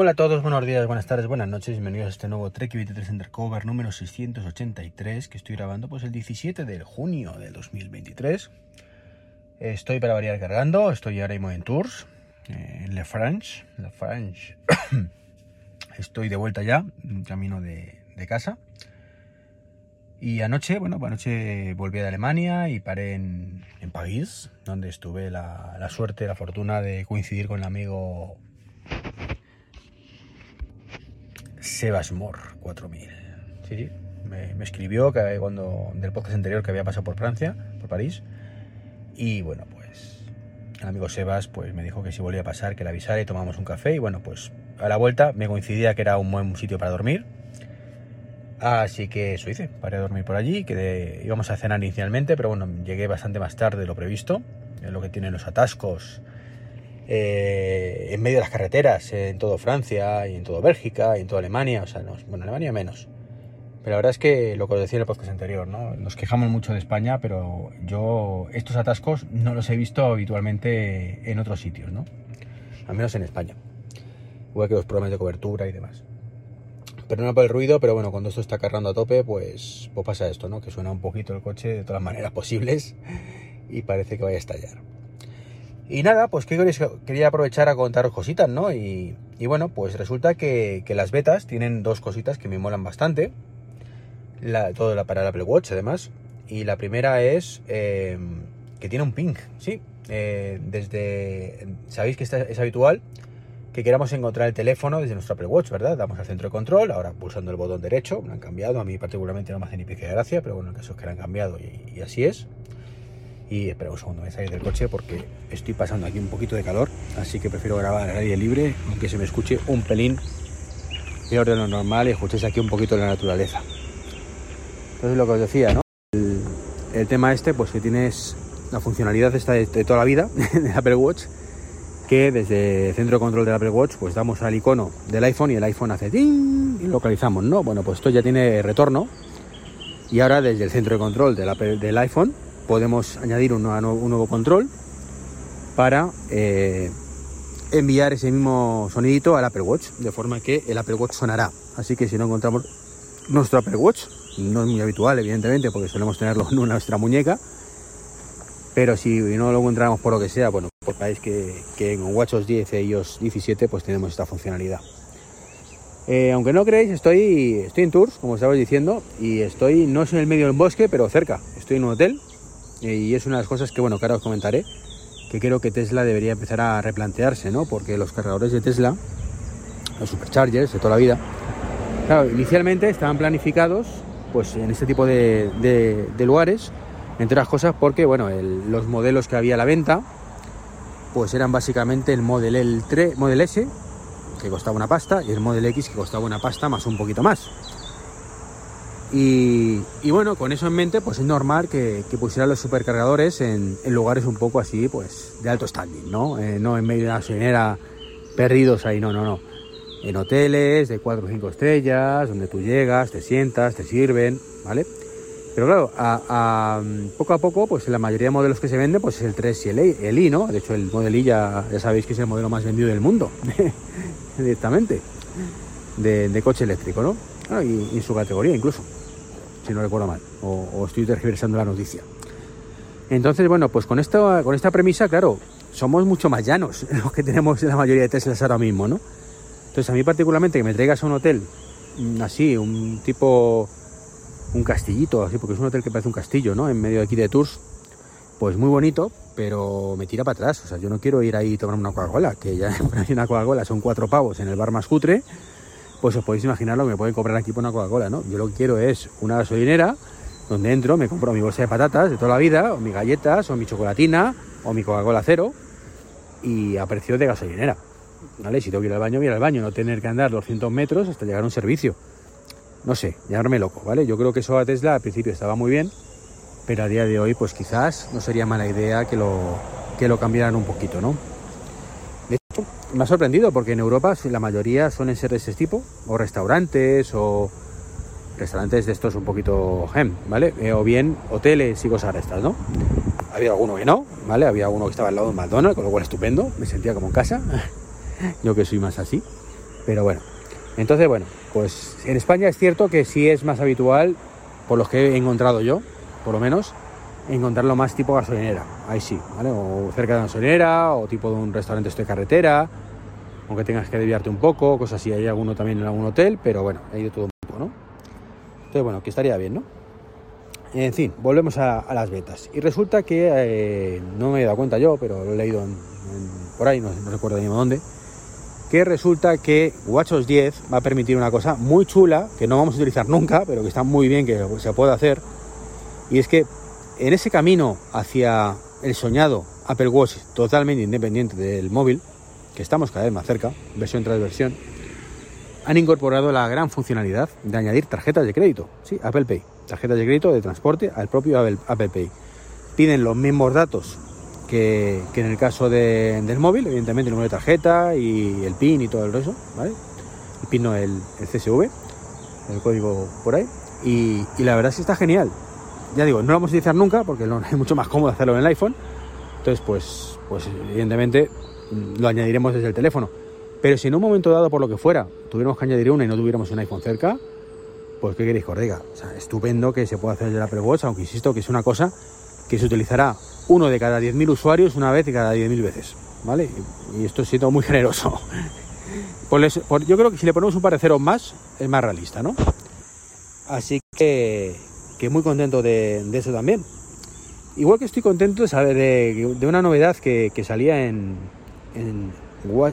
Hola a todos, buenos días, buenas tardes, buenas noches, bienvenidos a este nuevo Trek 23 Undercover número 683 que estoy grabando pues el 17 de junio de 2023. Estoy para variar cargando, estoy ahora mismo en Tours, eh, en Le France, Le France. estoy de vuelta ya, camino de, casa. Y anoche, bueno, anoche volví de Alemania y paré en, en París, donde estuve la, la suerte, la fortuna de coincidir con el amigo Sebasmor 4000. Sí, sí. Me, me, escribió que cuando del podcast anterior que había pasado por Francia, por París. Y bueno, pues el amigo Sebas pues me dijo que si volvía a pasar, que le avisara y tomamos un café. Y bueno, pues a la vuelta me coincidía que era un buen sitio para dormir. Así que eso hice, paré a dormir por allí, que íbamos a cenar inicialmente, pero bueno, llegué bastante más tarde de lo previsto, es lo que tienen los atascos eh, en medio de las carreteras, en todo Francia y en todo Bélgica y en toda Alemania, o sea, no, bueno, Alemania menos. Pero la verdad es que lo que os decía en el podcast anterior, ¿no? Nos quejamos mucho de España, pero yo estos atascos no los he visto habitualmente en otros sitios, ¿no? Al menos en España. Igual que los problemas de cobertura y demás. Pero no por el ruido, pero bueno, cuando esto está cargando a tope, pues, pues pasa esto, ¿no? Que suena un poquito el coche de todas las maneras posibles y parece que vaya a estallar. Y nada, pues quería aprovechar a contaros cositas, ¿no? Y, y bueno, pues resulta que, que, las betas tienen dos cositas que me molan bastante. La, todo la, para el Apple Watch, además. Y la primera es eh, que tiene un ping, ¿sí? Eh, desde... Sabéis que es habitual que queramos encontrar el teléfono desde nuestro Apple Watch, ¿verdad? Damos al centro de control, ahora pulsando el botón derecho, lo han cambiado, a mí particularmente no me hace ni pique de gracia, pero bueno, el caso es que lo han cambiado y, y así es. Y espera un segundo, me salir del coche porque estoy pasando aquí un poquito de calor, así que prefiero grabar al aire libre, aunque se me escuche un pelín peor de lo normal y escuchéis aquí un poquito la naturaleza. Entonces lo que os decía, ¿no? El, tema este, pues que tienes la funcionalidad esta de, de toda la vida de Apple Watch, que desde el centro de control del Apple Watch, pues damos al icono del iPhone y el iPhone hace ¡ting! y localizamos, ¿no? Bueno, pues esto ya tiene retorno y ahora desde el centro de control del, Apple, del iPhone podemos añadir un nuevo, un nuevo control para eh, enviar ese mismo sonidito al Apple Watch, de forma que el Apple Watch sonará. Así que si no encontramos nuestro Apple Watch, no es muy habitual, evidentemente, porque solemos tenerlo en nuestra muñeca, pero si no lo encontramos por lo que sea, bueno, pues sabéis que, que en WatchOS 10 y iOS 17 pues tenemos esta funcionalidad. Eh, aunque no creéis, estoy, estoy en Tours, como estabais diciendo, y estoy, no es en el medio del bosque, pero cerca. Estoy en un hotel, y es una de las cosas que, bueno, que os comentaré, que creo que Tesla debería empezar a replantearse, ¿no? Porque los cargadores de Tesla, los superchargers de toda la vida, claro, inicialmente estaban planificados pues en este tipo de, de, lugares, entre otras cosas porque, bueno, el, los modelos que había a la venta, pues eran básicamente el Model, L 3, Model S, que costaba una pasta, y el Model X, que costaba una pasta más un poquito más. Y, bueno, con eso en mente, pues es normal que, que pusieran los supercargadores en, en, lugares un poco así, pues de alto standing, ¿no? Eh, no en medio de una gasolinera perdidos ahí, no, no, no. En hoteles de 4 o 5 estrellas, donde tú llegas, te sientas, te sirven, ¿vale? Pero claro, a, poco a poco, pues la mayoría de modelos que se venden, pues es el 3 y el, I, el I, ¿no? De hecho, el Model I ya, ya sabéis que es el modelo más vendido del mundo, directamente, de, coche eléctrico, ¿no? Ah, y, y su categoría incluso si no recuerdo mal, o, estoy tergiversando la noticia. Entonces, bueno, pues con, esto, con esta premisa, claro, somos mucho más llanos los que tenemos la mayoría de Teslas ahora mismo, ¿no? Entonces, a mí particularmente que me traigas a un hotel así, un tipo, un castillito, así, porque es un hotel que parece un castillo, ¿no? En medio de aquí de Tours, pues muy bonito, pero me tira para atrás. O sea, yo no quiero ir ahí y tomar una Coca-Cola, que ya una Coca-Cola son cuatro pavos en el bar más cutre, pues os podéis imaginar lo que me pueden comprar aquí por una Coca-Cola, ¿no? Yo lo que quiero es una gasolinera donde entro, me compro mi bolsa de patatas de toda la vida, o mis galletas, o mi chocolatina, o mi Coca-Cola cero, y a precio de gasolinera, ¿vale? Si tengo que ir al baño, voy al baño, no tener que andar 200 metros hasta llegar a un servicio. No sé, llamarme loco, ¿vale? Yo creo que eso a Tesla al principio estaba muy bien, pero a día de hoy, pues quizás no sería mala idea que lo, que lo cambiaran un poquito, ¿no? Me ha sorprendido porque en Europa la mayoría suelen ser de ese tipo, o restaurantes, o restaurantes de estos un poquito gem, ¿vale? Eh, o bien hoteles y cosas de estas, ¿no? Había alguno que no, ¿vale? Había uno que estaba al lado de McDonald's, con lo cual estupendo, me sentía como en casa, yo que soy más así. Pero bueno, entonces bueno, pues en España es cierto que sí es más habitual, por los que he encontrado yo, por lo menos, encontrarlo más tipo gasolinera. Ahí sí, ¿vale? O cerca de la gasolinera, o tipo de un restaurante de carretera, aunque tengas que desviarte un poco, cosas así. Hay alguno también en algún hotel, pero bueno, hay de todo un poco, ¿no? Entonces, bueno, que estaría bien, ¿no? En fin, volvemos a, las betas. Y resulta que eh, no me he dado cuenta yo, pero lo he leído por ahí, no, recuerdo ni dónde, que resulta que WatchOS 10 va a permitir una cosa muy chula, que no vamos a utilizar nunca, pero que está muy bien que se puede hacer, y es que en ese camino hacia el soñado Apple Watch totalmente independiente del móvil, que estamos cada vez más cerca, versión tras versión, han incorporado la gran funcionalidad de añadir tarjetas de crédito, sí, Apple Pay, tarjetas de crédito de transporte al propio Apple, Pay. Piden los mismos datos que, en el caso del móvil, evidentemente el número de tarjeta y el PIN y todo el resto, ¿vale? El PIN no, el, CSV, el código por ahí. Y, la verdad es que está genial. Ya digo, no lo vamos a utilizar nunca porque es mucho más cómodo hacerlo en el iPhone. Entonces, pues, pues evidentemente lo añadiremos desde el teléfono. Pero si en un momento dado, por lo que fuera, tuviéramos que añadir una y no tuviéramos un iPhone cerca, pues ¿qué queréis que? O sea, estupendo que se pueda hacer la Apple Watch, aunque insisto que es una cosa que se utilizará uno de cada 10.000 usuarios una vez y cada 10.000 veces, ¿vale? Y, esto es siendo muy generoso. yo creo que si le ponemos un parecer más, es más realista, ¿no? Así que, que muy contento de, eso también. Igual que estoy contento de saber de, una novedad que salía en, en,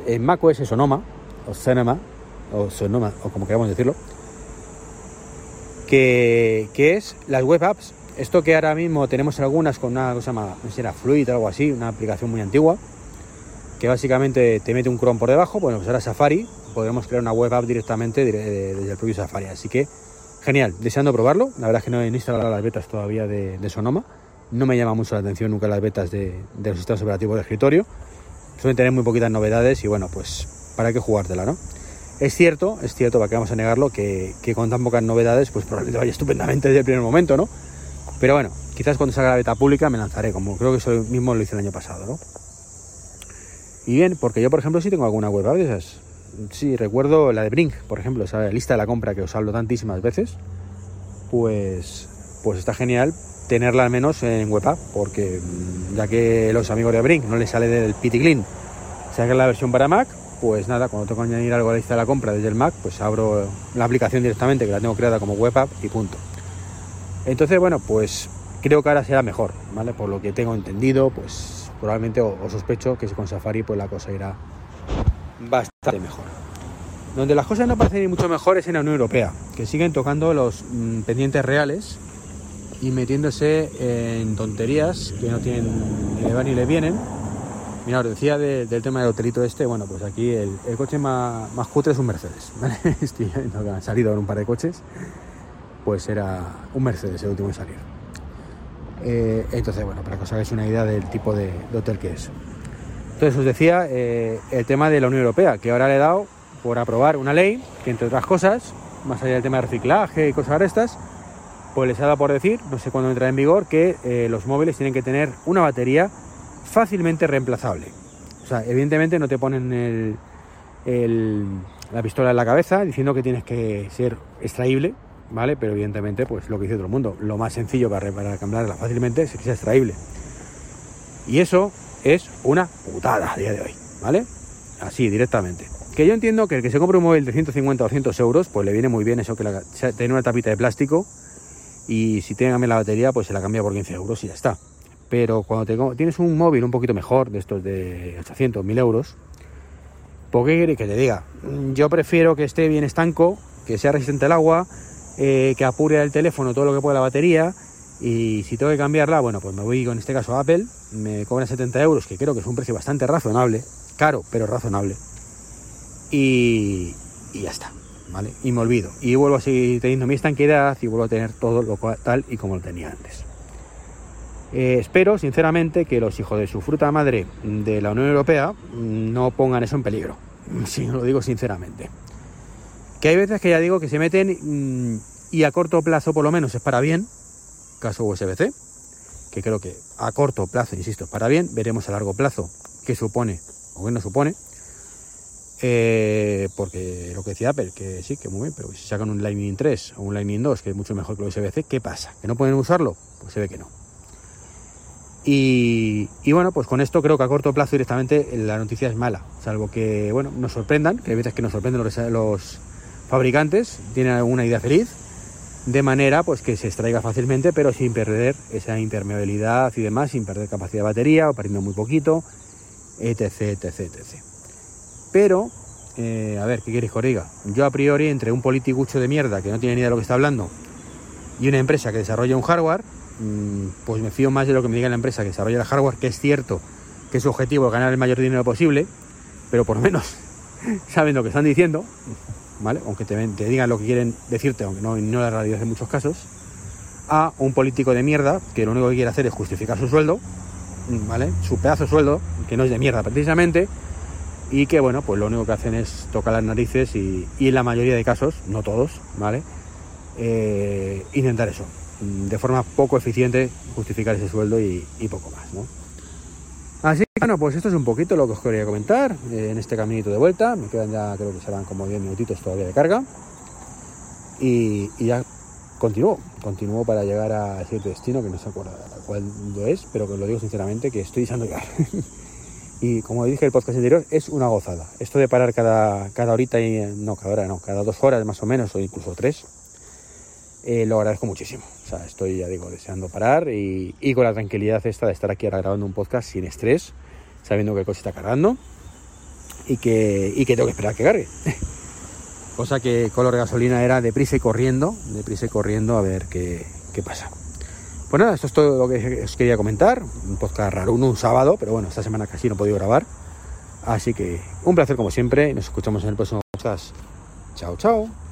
en macOS Sonoma, o Sonoma, o Sonoma, o como queramos decirlo, que, es las web apps. Esto que ahora mismo tenemos algunas con una cosa más, no sé si era Fluid o algo así, una aplicación muy antigua, que básicamente te mete un Chrome por debajo, bueno, pues ahora Safari, podremos crear una web app directamente desde el propio Safari. Así que, genial, deseando probarlo. La verdad es que no he instalado las betas todavía de, Sonoma. No me llama mucho la atención nunca las betas de, los sistemas operativos de escritorio suelen tener muy poquitas novedades y bueno, pues para qué jugártela, ¿no? Es cierto, es cierto, para que vamos a negarlo, que, con tan pocas novedades, pues probablemente vaya estupendamente desde el primer momento, ¿no? Pero bueno, quizás cuando salga la beta pública me lanzaré, como creo que eso mismo lo hice el año pasado, ¿no? Y bien, porque yo, por ejemplo, sí tengo alguna web de esas. Sí, recuerdo la de Brink, por ejemplo, esa lista de la compra que os hablo tantísimas veces. Pues, pues está genial tenerla al menos en web app, porque mm, ya que los amigos de Brink no les sale del Pity Clean, saca la versión para Mac, pues nada, cuando tengo que añadir algo a la lista de la compra desde el Mac, pues abro la aplicación directamente, que la tengo creada como web app y punto. Entonces, bueno, pues creo que ahora será mejor, ¿vale? Por lo que tengo entendido, pues probablemente o, sospecho que con Safari pues la cosa irá bastante mejor. Donde las cosas no parecen ir mucho mejor es en la Unión Europea, que siguen tocando los mm, pendientes reales y metiéndose en tonterías que no tienen ni le van ni le vienen. Mira, os decía del tema del hotelito este, bueno, pues aquí el, coche más, más, cutre es un Mercedes, Estoy han salido un par de coches, pues era un Mercedes el último en salir. Eh, entonces, bueno, para que os hagáis una idea del tipo de, hotel que es. Entonces os decía eh, el tema de la Unión Europea, que ahora le he dado por aprobar una ley que entre otras cosas, más allá del tema de reciclaje y cosas estas, pues les ha dado por decir, no sé cuándo entra en vigor, que eh, los móviles tienen que tener una batería fácilmente reemplazable. O sea, evidentemente no te ponen la pistola en la cabeza diciendo que tienes que ser extraíble, ¿vale? Pero evidentemente, pues lo que dice todo el mundo, lo más sencillo para, para cambiarla fácilmente es que sea extraíble. Y eso es una putada a día de hoy, ¿vale? Así, directamente. Que yo entiendo que el que se compre un móvil de 150 o 200 euros, pues le viene muy bien eso que la, tiene una tapita de plástico y si tiene la batería pues se la cambia por 15 euros y ya está. Pero cuando tienes un móvil un poquito mejor, de estos de 800, 1000 euros, ¿por qué quiere que te diga? Yo prefiero que esté bien estanco, que sea resistente al agua, eh, que apure el teléfono todo lo que pueda la batería y si tengo que cambiarla, bueno, pues me voy con este caso a Apple, me cobran 70 euros, que creo que es un precio bastante razonable, caro, pero razonable. Y, y ya está. Y me olvido. Y vuelvo a seguir teniendo mi estanquedad y vuelvo a tener todo lo cual, tal y como lo tenía antes. Eh, espero, sinceramente, que los hijos de su fruta madre de la Unión Europea no pongan eso en peligro. Si lo digo sinceramente. Que hay veces que ya digo que se meten mm, y a corto plazo por lo menos es para bien, caso USB-C, que creo que a corto plazo, insisto, para bien, veremos a largo plazo qué supone o qué no supone. Eh, porque lo que decía Apple, que sí, que muy bien, pero si sacan un Lightning 3 o un Lightning 2, que es mucho mejor que el USB-C, ¿qué pasa? ¿Que no pueden usarlo? Pues se ve que no. Y, bueno, pues con esto creo que a corto plazo directamente la noticia es mala, salvo que, bueno, nos sorprendan, que hay veces que nos sorprenden los, los fabricantes, tienen alguna idea feliz, de manera pues que se extraiga fácilmente, pero sin perder esa impermeabilidad y demás, sin perder capacidad de batería o perdiendo muy poquito, etc, etc, etc. Pero, eh, a ver, ¿qué queréis que os diga? Yo a priori, entre un politicucho de mierda que no tiene ni idea de lo que está hablando y una empresa que desarrolla un hardware, mm, pues me fío más de lo que me diga la empresa que desarrolla el hardware, que es cierto que es su objetivo ganar el mayor dinero posible, pero por lo menos saben lo que están diciendo, Aunque te, digan lo que quieren decirte, aunque no, no la realidad en muchos casos, a un político de mierda que lo único que quiere hacer es justificar su sueldo, ¿vale? Su pedazo de sueldo, que no es de mierda precisamente, y que, bueno, pues lo único que hacen es tocar las narices y, en la mayoría de casos, no todos, ¿vale? Eh, intentar eso, de forma poco eficiente, justificar ese sueldo y, y poco más, ¿no? Bueno, pues esto es un poquito lo que os quería comentar eh, en este caminito de vuelta. Me quedan ya, creo que serán como 10 minutitos todavía de carga. Y, ya continúo, continúo para llegar a cierto destino que no se acuerda cuándo es, pero que lo digo sinceramente que estoy deseando llegar. y como dije el podcast anterior, es una gozada. Esto de parar cada, cada horita y no, cada hora no, cada dos horas más o menos, o incluso tres, eh, lo agradezco muchísimo. O sea, estoy, ya digo, deseando parar y, con la tranquilidad esta de estar aquí ahora grabando un podcast sin estrés, sabiendo que el coche está cargando y que, y que tengo que esperar que cargue. Cosa que color de gasolina era deprisa y corriendo, deprisa y corriendo a ver qué, qué pasa. Pues nada, esto es todo lo que os quería comentar. Un podcast raro, un, un sábado, pero bueno, esta semana casi no he podido grabar. Así que un placer como siempre. Nos escuchamos en el próximo podcast. Chao, chao.